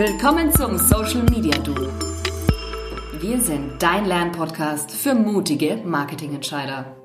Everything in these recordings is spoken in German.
Willkommen zum Social Media Duo. Wir sind dein Lernpodcast für mutige Marketingentscheider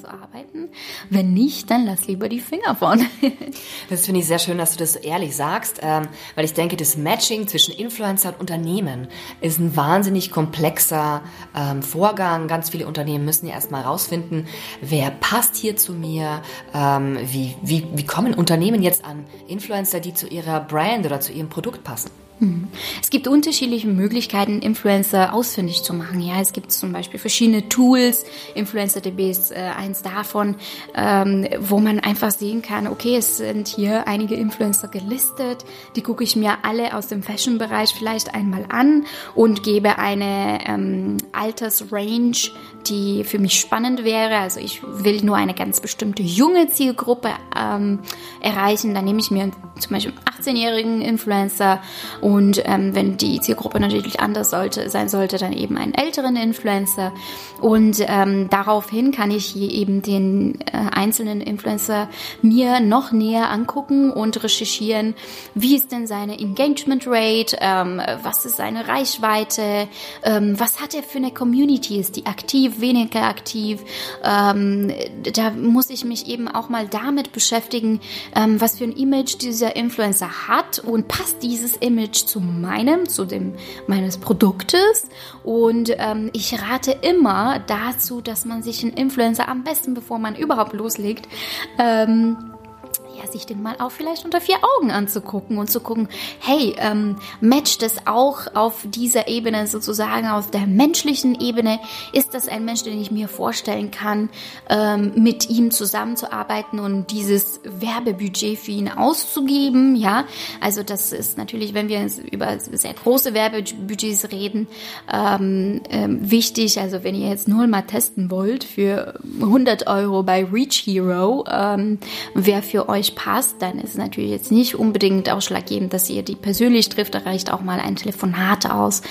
zu arbeiten. Wenn nicht, dann lass lieber die Finger von. das finde ich sehr schön, dass du das so ehrlich sagst, ähm, weil ich denke, das Matching zwischen Influencer und Unternehmen ist ein wahnsinnig komplexer ähm, Vorgang. Ganz viele Unternehmen müssen ja erstmal rausfinden, wer passt hier zu mir, ähm, wie, wie, wie kommen Unternehmen jetzt an Influencer, die zu ihrer Brand oder zu ihrem Produkt passen. Mhm. Es gibt unterschiedliche Möglichkeiten, Influencer ausfindig zu machen. Ja, es gibt zum Beispiel verschiedene Tools. InfluencerDB ist äh, eins davon, ähm, wo man einfach sehen kann, okay, es sind hier einige Influencer gelistet. Die gucke ich mir alle aus dem Fashion-Bereich vielleicht einmal an und gebe eine ähm, Altersrange, die für mich spannend wäre. Also ich will nur eine ganz bestimmte junge Zielgruppe ähm, erreichen. Dann nehme ich mir zum Beispiel einen 18-jährigen Influencer und ähm, wenn die Zielgruppe natürlich anders sollte, sein sollte, dann eben einen älteren Influencer. Und ähm, daraufhin kann ich hier eben den äh, einzelnen Influencer mir noch näher angucken und recherchieren, wie ist denn seine Engagement Rate, ähm, was ist seine Reichweite, ähm, was hat er für eine Community, ist die aktiv, weniger aktiv. Ähm, da muss ich mich eben auch mal damit beschäftigen, ähm, was für ein Image dieser Influencer hat und passt dieses Image zu meinem, zu dem meines Produktes. Und ähm, ich rate immer dazu, dass man sich einen Influencer am besten, bevor man überhaupt loslegt, ähm, ja, sich den mal auch vielleicht unter vier Augen anzugucken und zu gucken, hey, ähm, matcht es auch auf dieser Ebene sozusagen, auf der menschlichen Ebene? Ist das ein Mensch, den ich mir vorstellen kann, ähm, mit ihm zusammenzuarbeiten und dieses Werbebudget für ihn auszugeben? Ja, also das ist natürlich, wenn wir über sehr große Werbebudgets reden, ähm, ähm, wichtig. Also wenn ihr jetzt nur mal testen wollt für 100 Euro bei Reach Hero, ähm, wer für euch nicht passt, dann ist es natürlich jetzt nicht unbedingt ausschlaggebend, dass ihr die persönlich trifft. Da reicht auch mal ein Telefonat aus.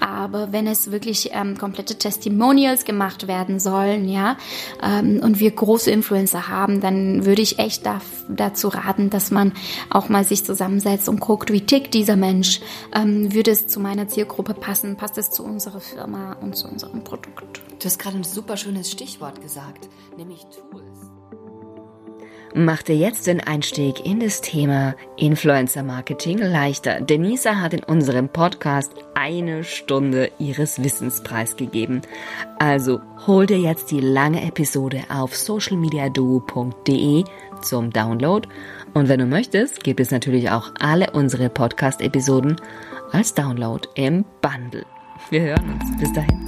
Aber wenn es wirklich ähm, komplette Testimonials gemacht werden sollen, ja, ähm, und wir große Influencer haben, dann würde ich echt da, dazu raten, dass man auch mal sich zusammensetzt und guckt, wie tickt dieser Mensch? Ähm, würde es zu meiner Zielgruppe passen? Passt es zu unserer Firma und zu unserem Produkt? Du hast gerade ein super schönes Stichwort gesagt, nämlich Tools. Mach dir jetzt den Einstieg in das Thema Influencer Marketing leichter. Denisa hat in unserem Podcast eine Stunde ihres Wissens preisgegeben. Also hol dir jetzt die lange Episode auf socialmediaduo.de zum Download. Und wenn du möchtest, gibt es natürlich auch alle unsere Podcast-Episoden als Download im Bundle. Wir hören uns. Bis dahin.